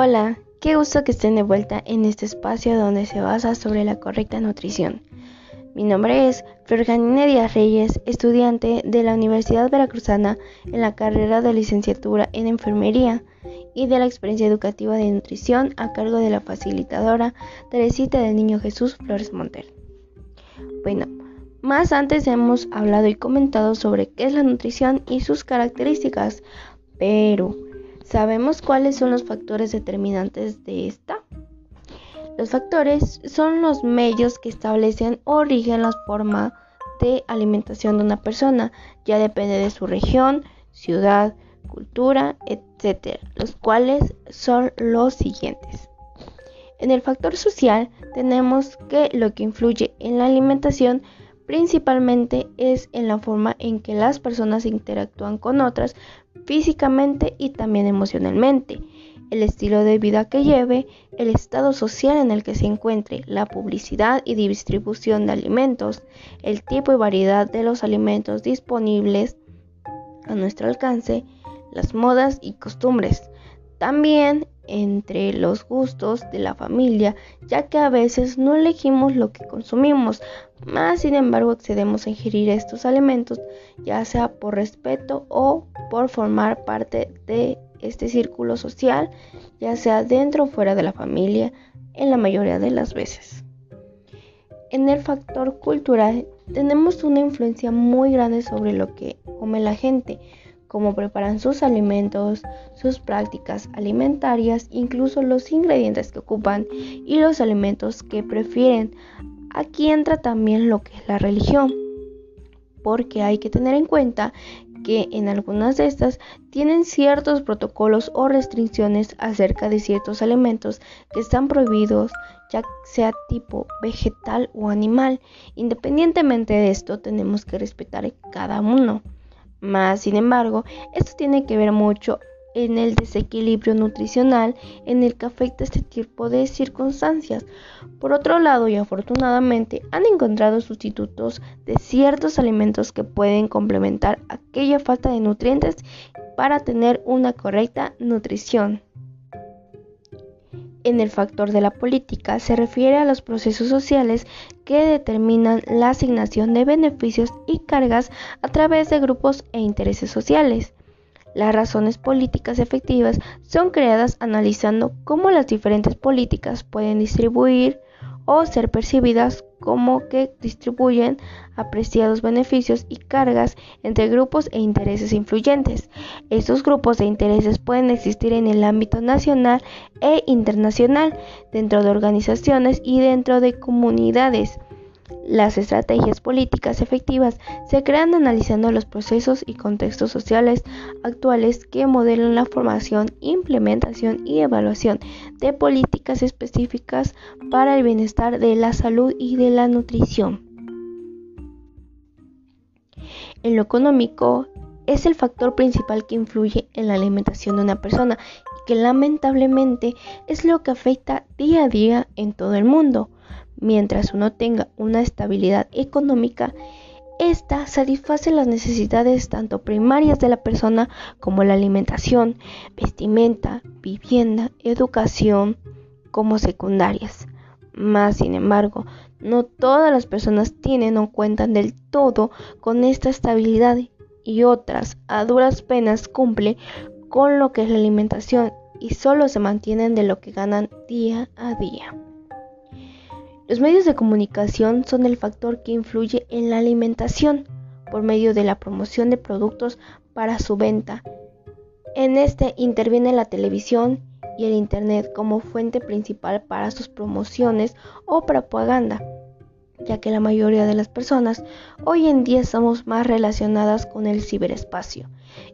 Hola, qué gusto que estén de vuelta en este espacio donde se basa sobre la correcta nutrición. Mi nombre es Florjanine Díaz Reyes, estudiante de la Universidad Veracruzana en la carrera de licenciatura en enfermería y de la experiencia educativa de nutrición a cargo de la facilitadora Teresita del Niño Jesús Flores Monter. Bueno, más antes hemos hablado y comentado sobre qué es la nutrición y sus características, pero ¿sabemos cuáles son los factores determinantes de esta? Los factores son los medios que establecen o rigen la forma de alimentación de una persona, ya depende de su región, ciudad, cultura, etc., los cuales son los siguientes. En el factor social tenemos que lo que influye en la alimentación principalmente es en la forma en que las personas interactúan con otras físicamente y también emocionalmente, el estilo de vida que lleve, el estado social en el que se encuentre, la publicidad y distribución de alimentos, el tipo y variedad de los alimentos disponibles a nuestro alcance, las modas y costumbres. También entre los gustos de la familia, ya que a veces no elegimos lo que consumimos, más sin embargo accedemos a ingerir estos alimentos, ya sea por respeto o por formar parte de este círculo social, ya sea dentro o fuera de la familia, en la mayoría de las veces. En el factor cultural tenemos una influencia muy grande sobre lo que come la gente, cómo preparan sus alimentos, sus prácticas alimentarias, incluso los ingredientes que ocupan y los alimentos que prefieren. Aquí entra también lo que es la religión, porque hay que tener en cuenta que en algunas de estas tienen ciertos protocolos o restricciones acerca de ciertos alimentos que están prohibidos, ya sea tipo vegetal o animal. Independientemente de esto, tenemos que respetar cada uno. Más sin embargo, esto tiene que ver mucho en el desequilibrio nutricional en el que afecta este tipo de circunstancias. Por otro lado, y afortunadamente, han encontrado sustitutos de ciertos alimentos que pueden complementar aquella falta de nutrientes para tener una correcta nutrición. En el factor de la política se refiere a los procesos sociales que determinan la asignación de beneficios y cargas a través de grupos e intereses sociales. Las razones políticas efectivas son creadas analizando cómo las diferentes políticas pueden distribuir o ser percibidas como que distribuyen apreciados beneficios y cargas entre grupos e intereses influyentes. Estos grupos de intereses pueden existir en el ámbito nacional e internacional, dentro de organizaciones y dentro de comunidades. Las estrategias políticas efectivas se crean analizando los procesos y contextos sociales actuales que modelan la formación, implementación y evaluación de políticas específicas para el bienestar de la salud y de la nutrición. En lo económico, es el factor principal que influye en la alimentación de una persona y que lamentablemente es lo que afecta día a día en todo el mundo. Mientras uno tenga una estabilidad económica, esta satisface las necesidades tanto primarias de la persona como la alimentación, vestimenta, vivienda, educación, como secundarias. Más sin embargo, no todas las personas tienen o cuentan del todo con esta estabilidad y otras a duras penas cumple con lo que es la alimentación y solo se mantienen de lo que ganan día a día. Los medios de comunicación son el factor que influye en la alimentación por medio de la promoción de productos para su venta. En este interviene la televisión y el Internet como fuente principal para sus promociones o propaganda ya que la mayoría de las personas hoy en día estamos más relacionadas con el ciberespacio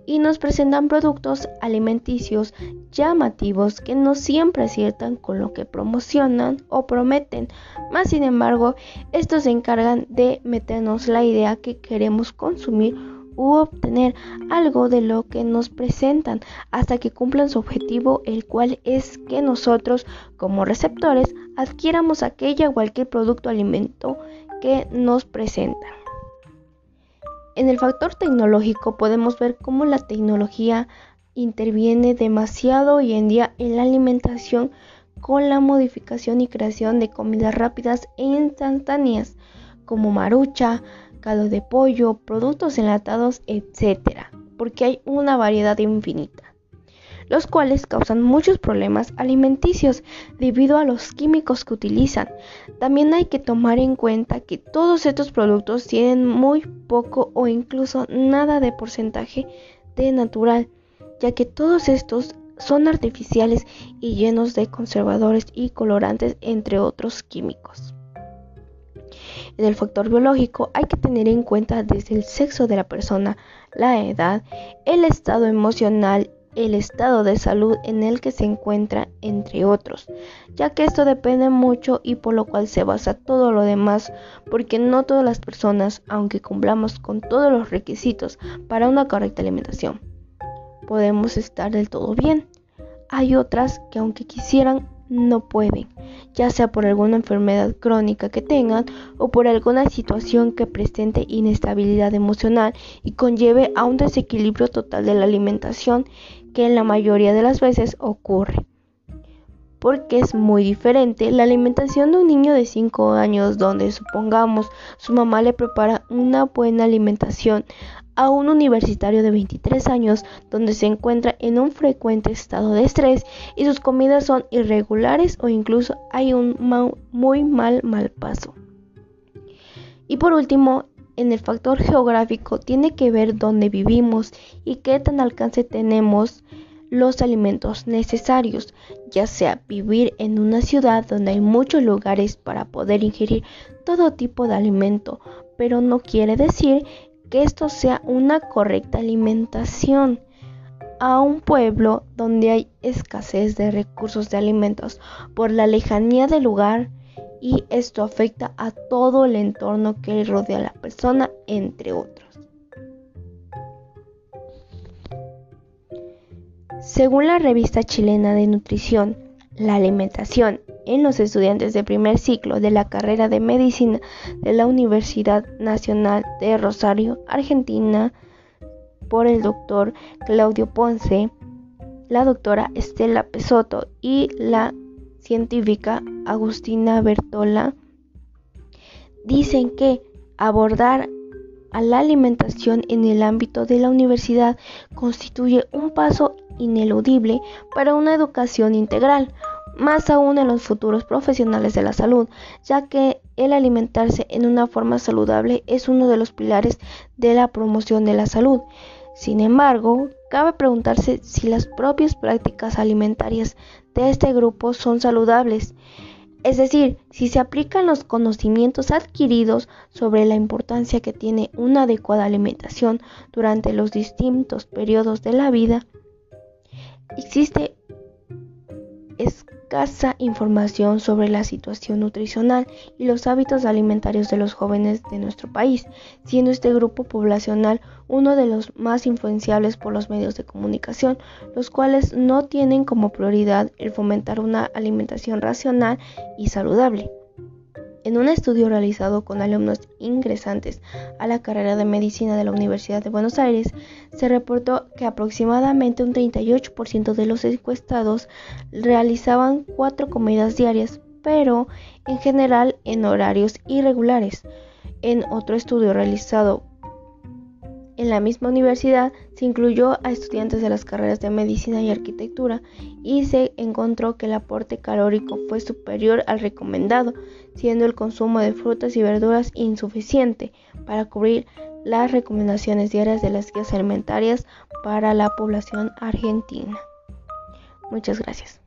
y nos presentan productos alimenticios llamativos que no siempre aciertan con lo que promocionan o prometen. Más sin embargo, estos se encargan de meternos la idea que queremos consumir u obtener algo de lo que nos presentan hasta que cumplan su objetivo, el cual es que nosotros como receptores adquiramos aquella o cualquier producto alimento que nos presentan. En el factor tecnológico podemos ver cómo la tecnología interviene demasiado hoy en día en la alimentación con la modificación y creación de comidas rápidas e instantáneas como marucha, de pollo, productos enlatados, etc. Porque hay una variedad infinita los cuales causan muchos problemas alimenticios debido a los químicos que utilizan. También hay que tomar en cuenta que todos estos productos tienen muy poco o incluso nada de porcentaje de natural, ya que todos estos son artificiales y llenos de conservadores y colorantes, entre otros químicos. En el factor biológico hay que tener en cuenta desde el sexo de la persona, la edad, el estado emocional el estado de salud en el que se encuentra, entre otros, ya que esto depende mucho y por lo cual se basa todo lo demás, porque no todas las personas, aunque cumplamos con todos los requisitos para una correcta alimentación, podemos estar del todo bien. Hay otras que aunque quisieran, no pueden, ya sea por alguna enfermedad crónica que tengan o por alguna situación que presente inestabilidad emocional y conlleve a un desequilibrio total de la alimentación que en la mayoría de las veces ocurre. Porque es muy diferente la alimentación de un niño de 5 años donde supongamos su mamá le prepara una buena alimentación a un universitario de 23 años donde se encuentra en un frecuente estado de estrés y sus comidas son irregulares o incluso hay un muy mal mal paso. Y por último, en el factor geográfico tiene que ver dónde vivimos y qué tan alcance tenemos los alimentos necesarios, ya sea vivir en una ciudad donde hay muchos lugares para poder ingerir todo tipo de alimento, pero no quiere decir que esto sea una correcta alimentación. A un pueblo donde hay escasez de recursos de alimentos por la lejanía del lugar, y esto afecta a todo el entorno que rodea a la persona, entre otros. Según la revista chilena de nutrición, la alimentación en los estudiantes de primer ciclo de la carrera de medicina de la Universidad Nacional de Rosario, Argentina, por el doctor Claudio Ponce, la doctora Estela Pesoto y la científica Agustina Bertola dicen que abordar a la alimentación en el ámbito de la universidad constituye un paso ineludible para una educación integral, más aún en los futuros profesionales de la salud, ya que el alimentarse en una forma saludable es uno de los pilares de la promoción de la salud. Sin embargo, cabe preguntarse si las propias prácticas alimentarias de este grupo son saludables, es decir, si se aplican los conocimientos adquiridos sobre la importancia que tiene una adecuada alimentación durante los distintos periodos de la vida, existe escasa información sobre la situación nutricional y los hábitos alimentarios de los jóvenes de nuestro país, siendo este grupo poblacional uno de los más influenciables por los medios de comunicación, los cuales no tienen como prioridad el fomentar una alimentación racional y saludable. En un estudio realizado con alumnos ingresantes a la carrera de medicina de la Universidad de Buenos Aires, se reportó que aproximadamente un 38% de los encuestados realizaban cuatro comidas diarias, pero en general en horarios irregulares. En otro estudio realizado en la misma universidad se incluyó a estudiantes de las carreras de medicina y arquitectura y se encontró que el aporte calórico fue superior al recomendado, siendo el consumo de frutas y verduras insuficiente para cubrir las recomendaciones diarias de las guías alimentarias para la población argentina. Muchas gracias.